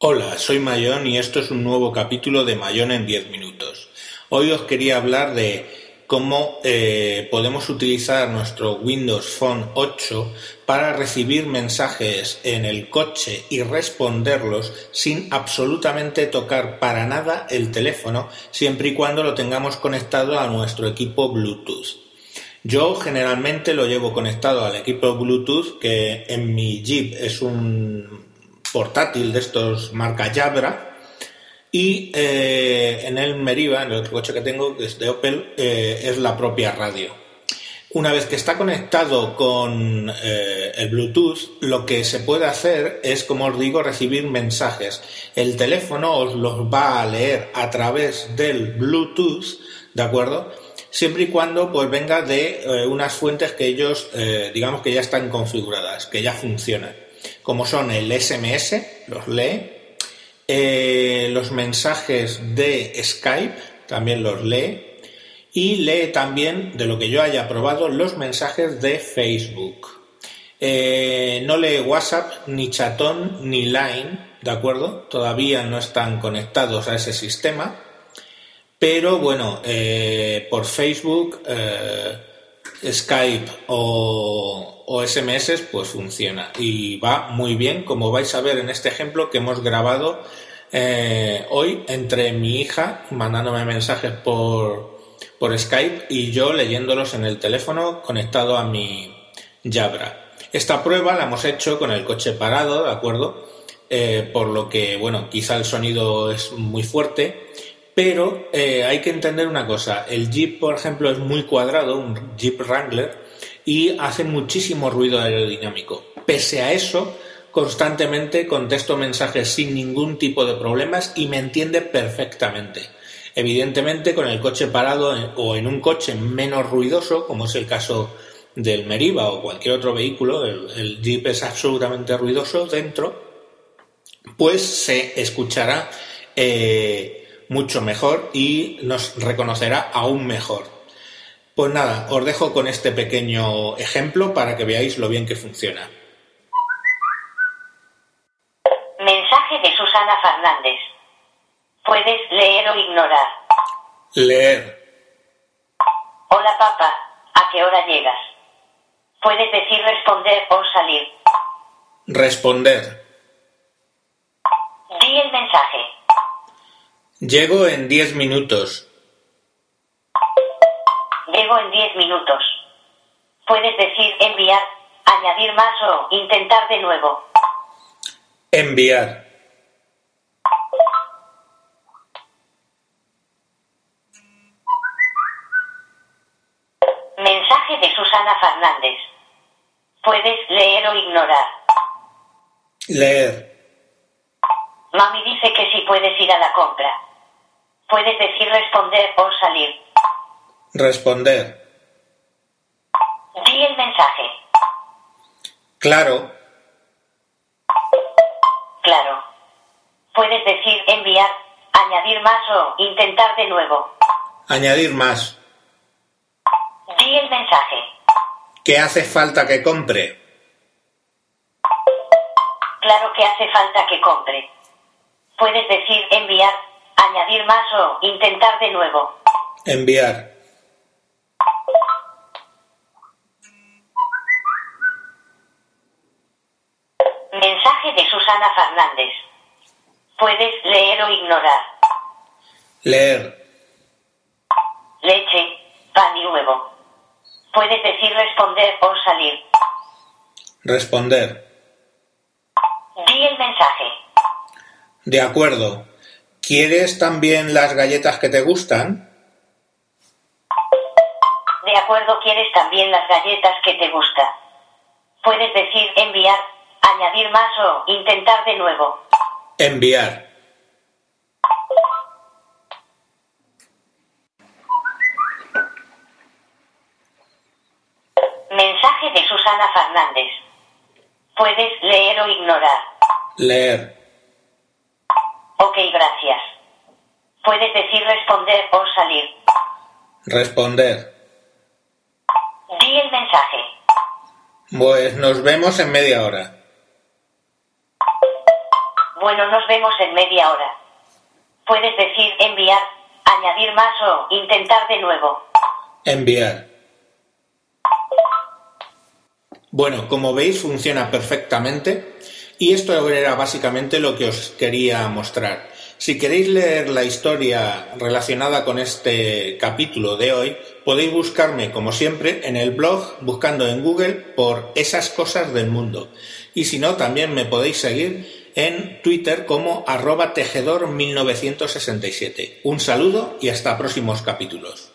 Hola, soy Mayón y esto es un nuevo capítulo de Mayón en 10 minutos. Hoy os quería hablar de cómo eh, podemos utilizar nuestro Windows Phone 8 para recibir mensajes en el coche y responderlos sin absolutamente tocar para nada el teléfono, siempre y cuando lo tengamos conectado a nuestro equipo Bluetooth. Yo generalmente lo llevo conectado al equipo Bluetooth, que en mi Jeep es un portátil de estos marca Jabra, y eh, en el Meriva, en el otro coche que tengo, que es de Opel, eh, es la propia radio. Una vez que está conectado con eh, el Bluetooth, lo que se puede hacer es, como os digo, recibir mensajes. El teléfono os los va a leer a través del Bluetooth, ¿de acuerdo? siempre y cuando pues venga de unas fuentes que ellos digamos que ya están configuradas, que ya funcionan, como son el SMS, los lee, eh, los mensajes de Skype, también los lee, y lee también, de lo que yo haya probado, los mensajes de Facebook. no lee WhatsApp, ni Chatón, ni Line, ¿de acuerdo? Todavía no están conectados a ese sistema pero bueno, eh, por Facebook, eh, Skype o, SMS, pues funciona y va muy bien, como vais a ver en este ejemplo que hemos grabado eh, hoy entre mi hija mandándome mensajes por, por Skype y yo leyéndolos en el teléfono conectado a mi Jabra. Esta prueba la hemos hecho con el coche parado, ¿de acuerdo? por lo que, bueno, quizá el sonido es muy fuerte pero eh, hay que entender una cosa, el Jeep, por ejemplo, es muy cuadrado, un Jeep Wrangler, y hace muchísimo ruido aerodinámico. Pese a eso, constantemente contesto mensajes sin ningún tipo de problemas y me entiende perfectamente. Evidentemente, con el coche parado o en un coche menos ruidoso, como es el caso del Meriva o cualquier otro vehículo, el, Jeep es absolutamente ruidoso dentro, pues se escuchará eh, mucho mejor y nos reconocerá aún mejor. Pues nada, os dejo con este pequeño ejemplo para que veáis lo bien que funciona. Mensaje de Susana Fernández. Puedes leer o ignorar. Leer. Hola papá, ¿a qué hora llegas? Puedes decir responder o salir. Responder. Di el mensaje. Llego en diez minutos. Llego en diez minutos. Puedes decir enviar, añadir más o intentar de nuevo. Enviar. Mensaje de Susana Fernández. Puedes leer o ignorar. Leer. Mami dice que sí puedes ir a la compra. Puedes decir responder o salir. Responder. Di el mensaje. Claro. Claro. Puedes decir enviar, añadir más o intentar de nuevo. Añadir más. Di el mensaje. ¿Qué hace falta que compre? Claro que hace falta que compre. Puedes decir enviar, añadir más o intentar de nuevo. Enviar. Mensaje de Susana Fernández. Puedes leer o ignorar. Leer. Leche, pan y huevo. Puedes decir responder o salir. Responder. Di el mensaje. De acuerdo. ¿Quieres también las galletas que te gustan? De acuerdo, quieres también las galletas que te gustan. Puedes decir enviar, añadir más o intentar de nuevo. Enviar. Mensaje de Susana Fernández. Puedes leer o ignorar. Leer. Ok, gracias. Puedes decir responder o salir. Responder. Di el mensaje. Pues nos vemos en media hora. Bueno, nos vemos en media hora. Puedes decir enviar, añadir más o intentar de nuevo. Enviar. Bueno, como veis funciona perfectamente y esto era básicamente lo que os quería mostrar. Si queréis leer la historia relacionada con este capítulo de hoy, podéis buscarme como siempre en el blog buscando en Google por esas cosas del mundo. Y si no, también me podéis seguir en Twitter como arroba tejedor1967. Un saludo y hasta próximos capítulos.